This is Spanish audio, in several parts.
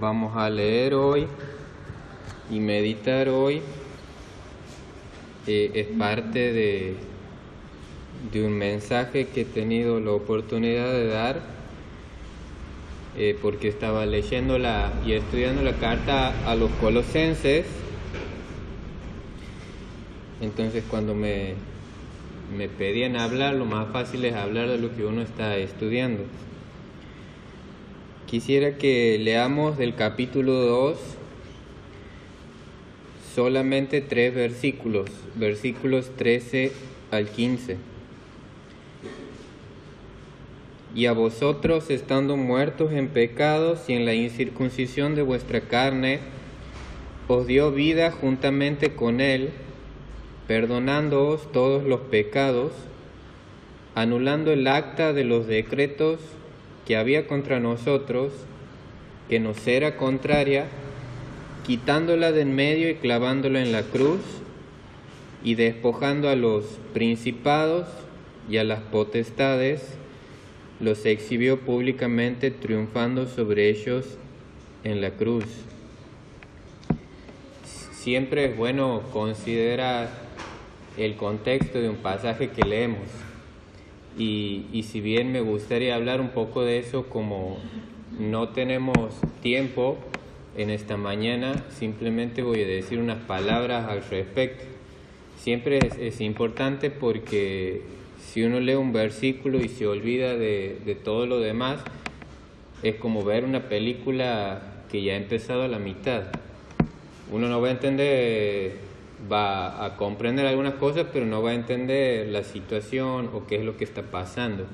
vamos a leer hoy y meditar hoy eh, es parte de, de un mensaje que he tenido la oportunidad de dar eh, porque estaba leyendo la, y estudiando la carta a los colosenses. Entonces cuando me, me pedían hablar, lo más fácil es hablar de lo que uno está estudiando. Quisiera que leamos del capítulo 2 solamente tres versículos, versículos 13 al 15. Y a vosotros, estando muertos en pecados y en la incircuncisión de vuestra carne, os dio vida juntamente con él, perdonándoos todos los pecados, anulando el acta de los decretos que había contra nosotros, que nos era contraria, quitándola de en medio y clavándola en la cruz, y despojando a los principados y a las potestades, los exhibió públicamente triunfando sobre ellos en la cruz. Siempre es bueno considerar el contexto de un pasaje que leemos. Y, si bien me gustaría hablar un poco de eso, como no tenemos tiempo en esta mañana, simplemente voy a decir unas palabras al respecto. Siempre es, importante porque si uno lee un versículo y se olvida de, de todo lo demás, es como ver una película que ya ha empezado a la mitad. Uno no va a entender va a comprender algunas cosas, pero no va a entender la situación o qué es lo que está pasando.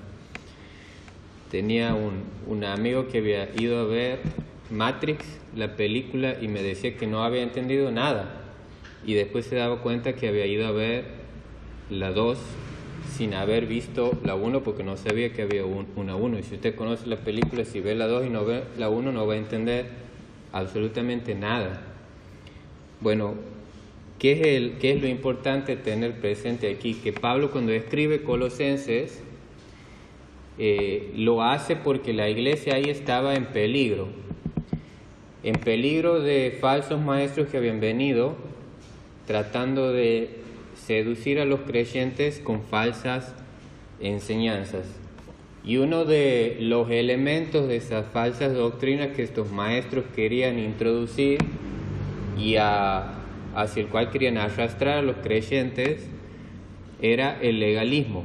Tenía un, un amigo que había ido a ver Matrix, la película, y me decía que no había entendido nada. Y después se daba cuenta que había ido a ver la 2 sin haber visto la 1 porque no sabía que había una 1. Y si usted conoce la película, si ve la 2 y no ve la 1, no va a entender absolutamente nada. Bueno, ¿Qué es, el, ¿Qué es lo importante tener presente aquí? Que Pablo cuando escribe Colosenses eh, lo hace porque la iglesia ahí estaba en peligro, en peligro de falsos maestros que habían venido tratando de seducir a los creyentes con falsas enseñanzas. Y uno de los elementos de esas falsas doctrinas que estos maestros querían introducir y a hacia el cual querían arrastrar a los creyentes era el legalismo.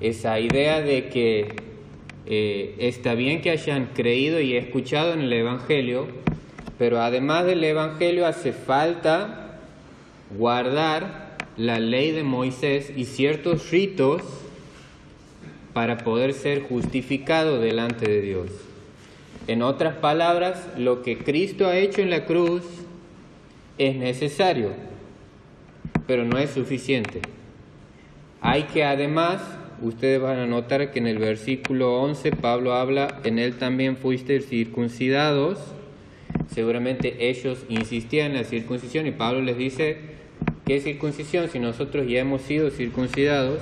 Esa idea de que eh, está bien que hayan creído y escuchado en el Evangelio, pero además del Evangelio hace falta guardar la ley de Moisés y ciertos ritos para poder ser justificado delante de Dios. En otras palabras, lo que Cristo ha hecho en la cruz es necesario, pero no es suficiente. Hay que además, ustedes van a notar que en el versículo 11 Pablo habla, en él también fuiste circuncidados. Seguramente ellos insistían en la circuncisión y Pablo les dice, ¿qué circuncisión si nosotros ya hemos sido circuncidados?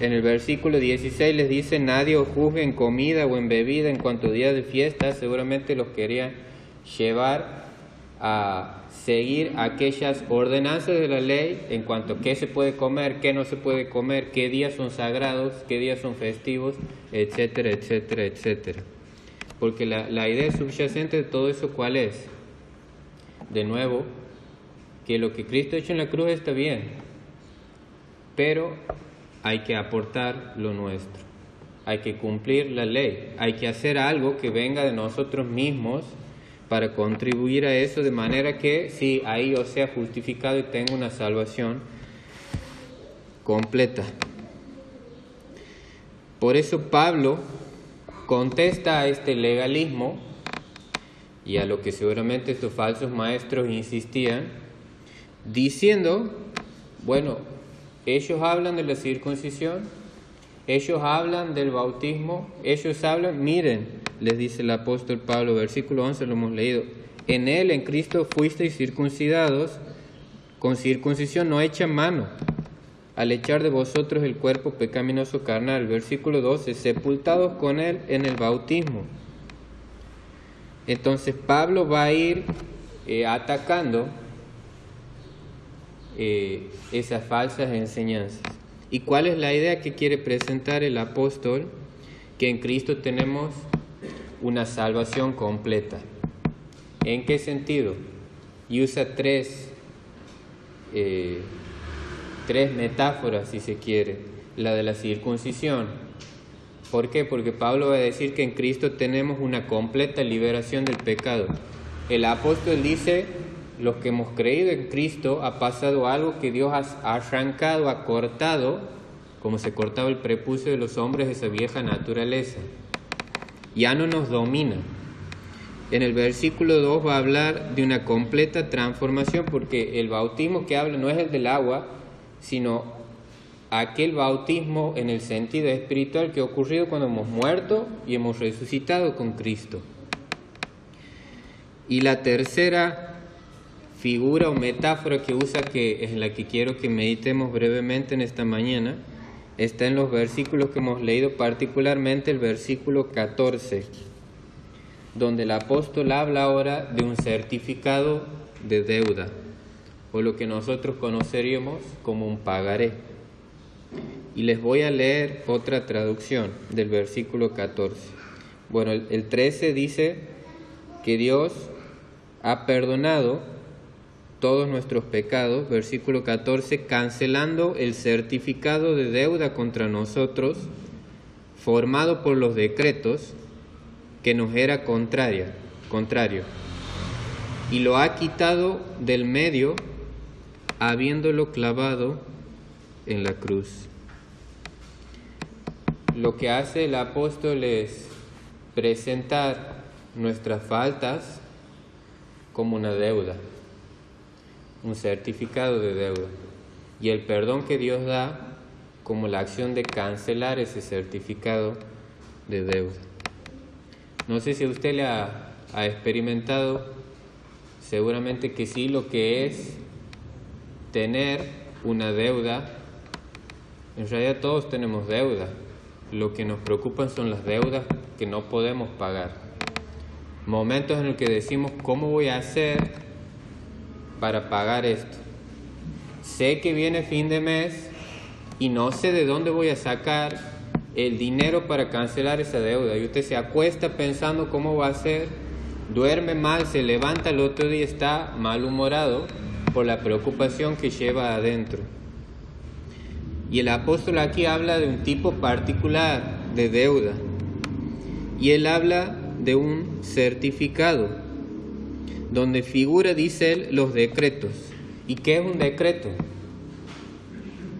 En el versículo 16 les dice, nadie os juzgue en comida o en bebida en cuanto día de fiesta, seguramente los quería llevar a seguir aquellas ordenanzas de la ley en cuanto a qué se puede comer, qué no se puede comer, qué días son sagrados, qué días son festivos, etcétera, etcétera, etcétera. Porque la, la idea subyacente de todo eso, ¿cuál es? De nuevo, que lo que Cristo ha hecho en la cruz está bien, pero hay que aportar lo nuestro, hay que cumplir la ley, hay que hacer algo que venga de nosotros mismos para contribuir a eso de manera que sí, ahí yo sea justificado y tenga una salvación completa. Por eso Pablo contesta a este legalismo y a lo que seguramente estos falsos maestros insistían, diciendo, bueno, ellos hablan de la circuncisión, ellos hablan del bautismo, ellos hablan, miren, les dice el apóstol Pablo, versículo 11 lo hemos leído, en él, en Cristo, fuisteis circuncidados con circuncisión no hecha mano, al echar de vosotros el cuerpo pecaminoso carnal. Versículo 12, sepultados con él en el bautismo, Entonces Pablo va a ir eh, atacando eh, esas falsas enseñanzas. ¿Y cuál es la idea que quiere presentar el apóstol? Que en Cristo tenemos una salvación completa. ¿En qué sentido? Y usa tres, eh, tres metáforas, si se quiere. La de la circuncisión. ¿Por qué? Porque Pablo va a decir que en Cristo tenemos una completa liberación del pecado. El apóstol dice, los que hemos creído en Cristo ha pasado algo que Dios ha arrancado, ha cortado, como se cortaba el prepucio de los hombres, esa vieja naturaleza. Ya no nos domina. En el versículo 2 va a hablar de una completa transformación porque el bautismo que habla no es el del agua, sino aquel bautismo en el sentido espiritual que ha ocurrido cuando hemos muerto y hemos resucitado con Cristo. Y la tercera figura o metáfora que usa, que es la que quiero que meditemos brevemente en esta mañana, está en los versículos que hemos leído, particularmente el versículo 14 donde el apóstol habla ahora de un certificado de deuda, o lo que nosotros conoceríamos como un pagaré. Y les voy a leer otra traducción del versículo 14. Bueno, el, 13 dice que Dios ha perdonado todos nuestros pecados, versículo 14, cancelando el certificado de deuda contra nosotros, formado por los decretos que nos era contraria, contrario, y lo ha quitado del medio, habiéndolo clavado en la cruz. Lo que hace el apóstol es presentar nuestras faltas como una deuda, un certificado de deuda, y el perdón que Dios da como la acción de cancelar ese certificado de deuda. No sé si usted le ha, experimentado, seguramente que sí, lo que es tener una deuda. En realidad todos tenemos deuda. Lo que nos preocupan son las deudas que no podemos pagar. Momentos en los que decimos, ¿cómo voy a hacer para pagar esto? Sé que viene fin de mes y no sé de dónde voy a sacar el dinero para cancelar esa deuda. Y usted se acuesta pensando cómo va a ser, duerme mal, se levanta el otro día está malhumorado por la preocupación que lleva adentro. Y el apóstol aquí habla de un tipo particular de deuda. Y él habla de un certificado, donde figura, dice él, los decretos. ¿Y qué es un decreto?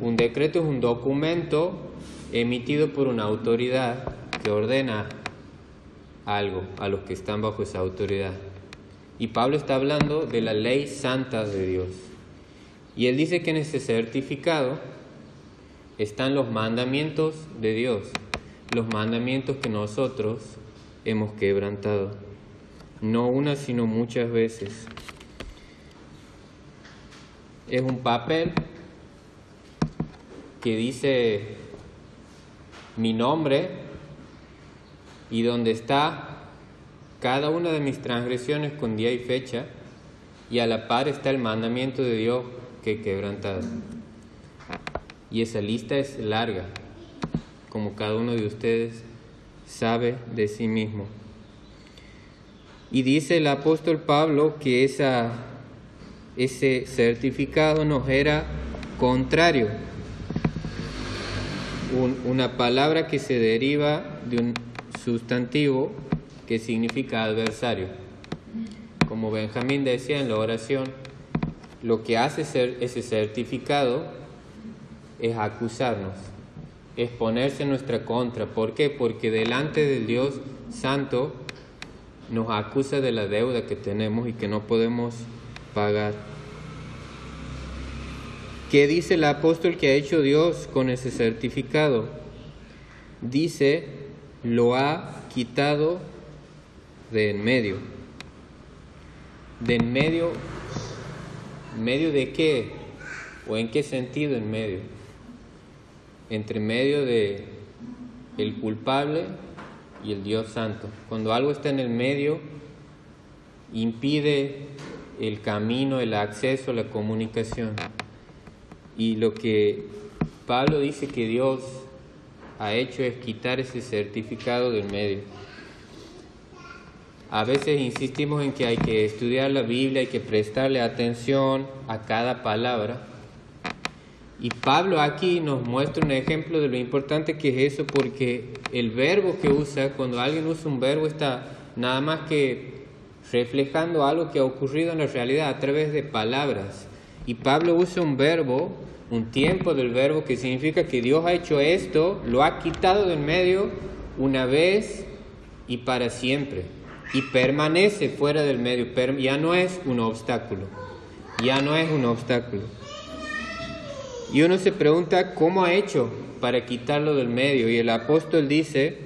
Un decreto es un documento emitido por una autoridad que ordena algo a los que están bajo esa autoridad. Y Pablo está hablando de la ley santa de Dios. Y él dice que en ese certificado están los mandamientos de Dios, los mandamientos que nosotros hemos quebrantado. No una, sino muchas veces. Es un papel que dice mi nombre y donde está cada una de mis transgresiones con día y fecha, y a la par está el mandamiento de Dios que he quebrantado. Y esa lista es larga, como cada uno de ustedes sabe de sí mismo. Y dice el apóstol Pablo que ese certificado nos era contrario una palabra que se deriva de un sustantivo que significa adversario. Como Benjamín decía en la oración, lo que hace ser ese certificado es acusarnos, es ponerse en nuestra contra. ¿Por qué? Porque delante del Dios Santo nos acusa de la deuda que tenemos y que no podemos pagar. ¿Qué dice el apóstol que ha hecho Dios con ese certificado? Dice, lo ha quitado de en medio. ¿De en medio? ¿Medio de qué? ¿O en qué sentido en medio? Entre medio de el culpable y el Dios Santo. Cuando algo está en el medio, impide el camino, el acceso, la comunicación. Y lo que Pablo dice que Dios ha hecho es quitar ese certificado del medio. A veces insistimos en que hay que estudiar la Biblia, hay que prestarle atención a cada palabra. Y Pablo aquí nos muestra un ejemplo de lo importante que es eso, porque el verbo que usa, cuando alguien usa un verbo, está nada más que reflejando algo que ha ocurrido en la realidad a través de palabras. Y Pablo usa un verbo, un tiempo del verbo, que significa que Dios ha hecho esto, lo ha quitado del medio una vez y para siempre. Y permanece fuera del medio, ya no es un obstáculo, ya no es un obstáculo. Y uno se pregunta cómo ha hecho para quitarlo del medio. Y el apóstol dice,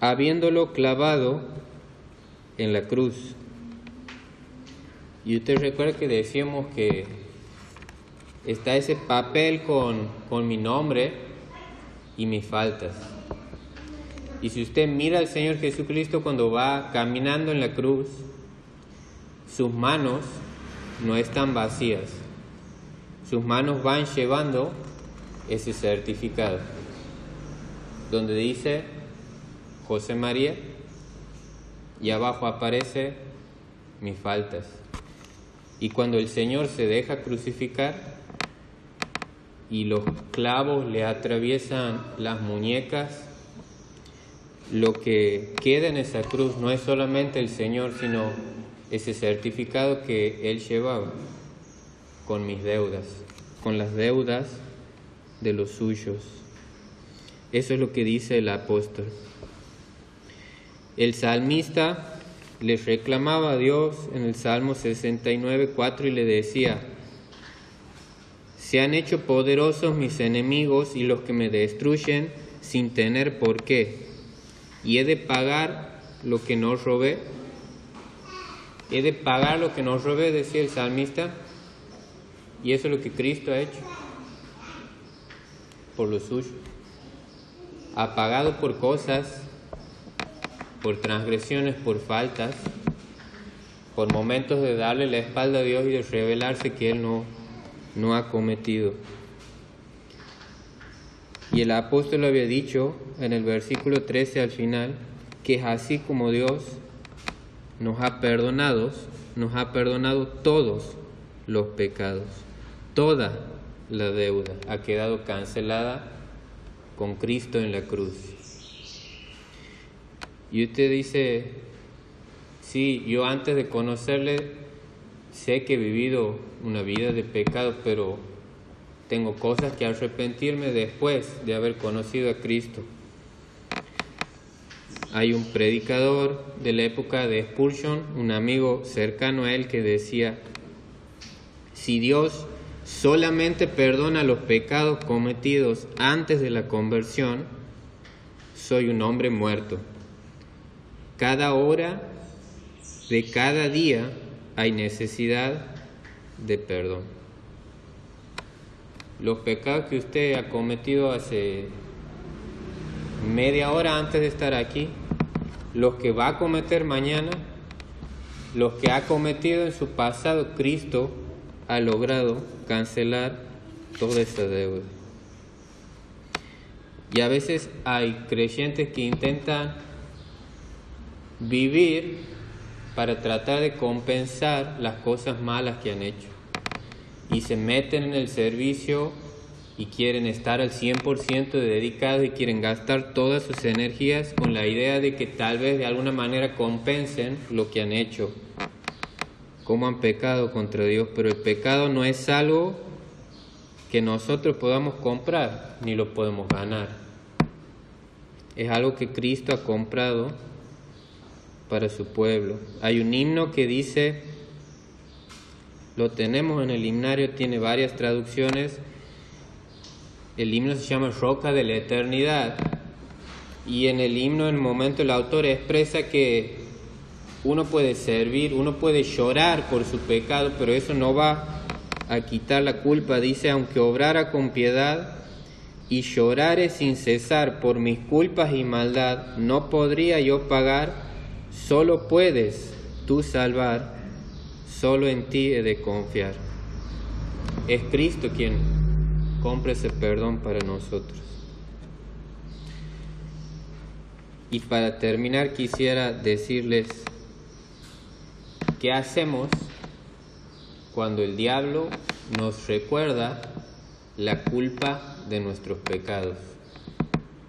habiéndolo clavado en la cruz. Y usted recuerda que decíamos que está ese papel con, con mi nombre y mis faltas. Y si usted mira al Señor Jesucristo cuando va caminando en la cruz, sus manos no están vacías. Sus manos van llevando ese certificado, donde dice José María y abajo aparece mis faltas. Y cuando el Señor se deja crucificar y los clavos le atraviesan las muñecas, lo que queda en esa cruz no es solamente el Señor, sino ese certificado que Él llevaba con mis deudas, con las deudas de los suyos. Eso es lo que dice el apóstol. El salmista le reclamaba a Dios en el Salmo 69, 4 y le decía, se han hecho poderosos mis enemigos y los que me destruyen sin tener por qué. Y he de pagar lo que no robé. He de pagar lo que no robé, decía el salmista. Y eso es lo que Cristo ha hecho por lo suyo. Ha pagado por cosas por transgresiones, por faltas, por momentos de darle la espalda a Dios y de revelarse que Él no, no ha cometido. Y el apóstol había dicho en el versículo 13 al final, que es así como Dios nos ha perdonado, nos ha perdonado todos los pecados, toda la deuda ha quedado cancelada con Cristo en la cruz. Y usted dice, sí, yo antes de conocerle sé que he vivido una vida de pecado, pero tengo cosas que arrepentirme después de haber conocido a Cristo. Hay un predicador de la época de Spurgeon, un amigo cercano a él, que decía, si Dios solamente perdona los pecados cometidos antes de la conversión, soy un hombre muerto. Cada hora de cada día hay necesidad de perdón. Los pecados que usted ha cometido hace media hora antes de estar aquí, los que va a cometer mañana, los que ha cometido en su pasado, Cristo ha logrado cancelar toda esa deuda. Y a veces hay creyentes que intentan vivir para tratar de compensar las cosas malas que han hecho. Y se meten en el servicio y quieren estar al 100% dedicados y quieren gastar todas sus energías con la idea de que tal vez de alguna manera compensen lo que han hecho, como han pecado contra Dios. Pero el pecado no es algo que nosotros podamos comprar ni lo podemos ganar. Es algo que Cristo ha comprado para su pueblo. Hay un himno que dice, lo tenemos en el himnario, tiene varias traducciones. El himno se llama Roca de la Eternidad. Y en el himno, en el momento, el autor expresa que uno puede servir, uno puede llorar por su pecado, pero eso no va a quitar la culpa. Dice, aunque obrara con piedad y llorare sin cesar por mis culpas y maldad, no podría yo pagar Solo puedes tú salvar, solo en ti he de confiar. Es Cristo quien compra ese perdón para nosotros. Y para terminar quisiera decirles qué hacemos cuando el diablo nos recuerda la culpa de nuestros pecados.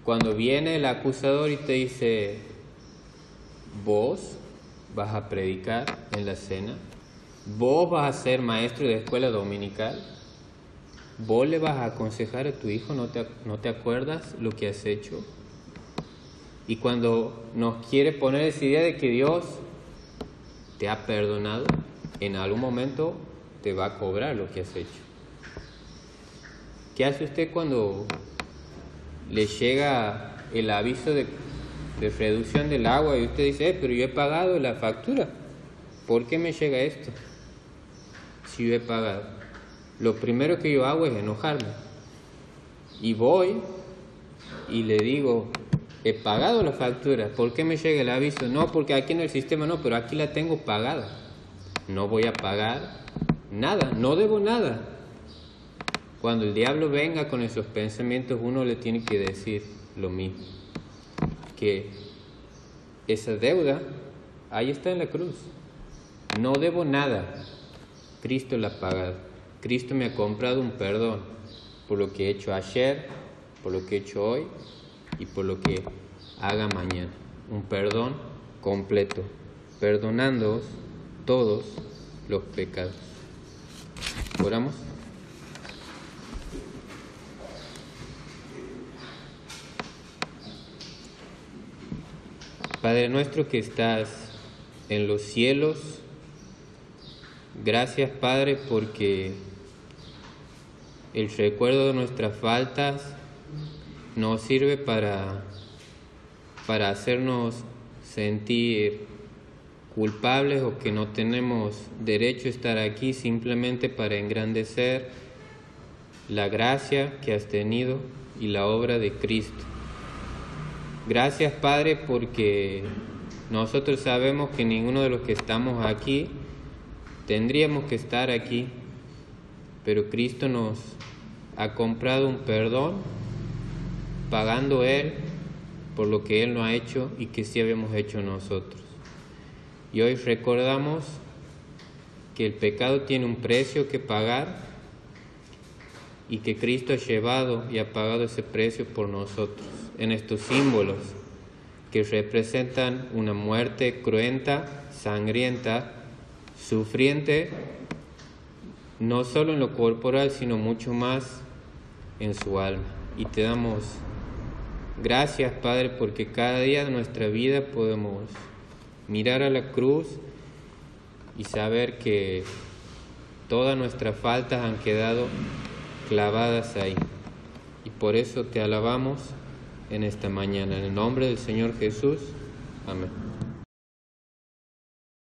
Cuando viene el acusador y te dice, vos vas a predicar en la cena, vos vas a ser maestro de escuela dominical, vos le vas a aconsejar a tu hijo, ¿no te, no te acuerdas lo que has hecho? Y cuando nos quiere poner esa idea de que Dios te ha perdonado, en algún momento te va a cobrar lo que has hecho. ¿Qué hace usted cuando le llega el aviso de, reducción del agua y usted dice, eh, pero yo he pagado la factura? ¿Por qué me llega esto? Si yo he pagado. Lo primero que yo hago es enojarme. Y voy y le digo, he pagado la factura, ¿por qué me llega el aviso? No, porque aquí en el sistema no, pero aquí la tengo pagada. No voy a pagar nada, no debo nada. Cuando el diablo venga con esos pensamientos, uno le tiene que decir lo mismo, que esa deuda ahí está en la cruz. No debo nada, Cristo la ha pagado. Cristo me ha comprado un perdón por lo que he hecho ayer, por lo que he hecho hoy y por lo que haga mañana. Un perdón completo, perdonándoos todos los pecados. Oramos. Padre nuestro que estás en los cielos, gracias Padre porque el recuerdo de nuestras faltas nos sirve para, para hacernos sentir culpables o que no tenemos derecho a estar aquí simplemente para engrandecer la gracia que has tenido y la obra de Cristo. Gracias Padre porque nosotros sabemos que ninguno de los que estamos aquí tendríamos que estar aquí, pero Cristo nos ha comprado un perdón pagando Él por lo que Él no ha hecho y que sí habíamos hecho nosotros. Y hoy recordamos que el pecado tiene un precio que pagar y que Cristo ha llevado y ha pagado ese precio por nosotros en estos símbolos que representan una muerte cruenta, sangrienta, sufriente, no solo en lo corporal, sino mucho más en su alma. Y te damos Gracias, Padre, porque cada día de nuestra vida podemos mirar a la cruz y saber que todas nuestras faltas han quedado clavadas ahí. Y por eso te alabamos en esta mañana. En el nombre del Señor Jesús. Amén.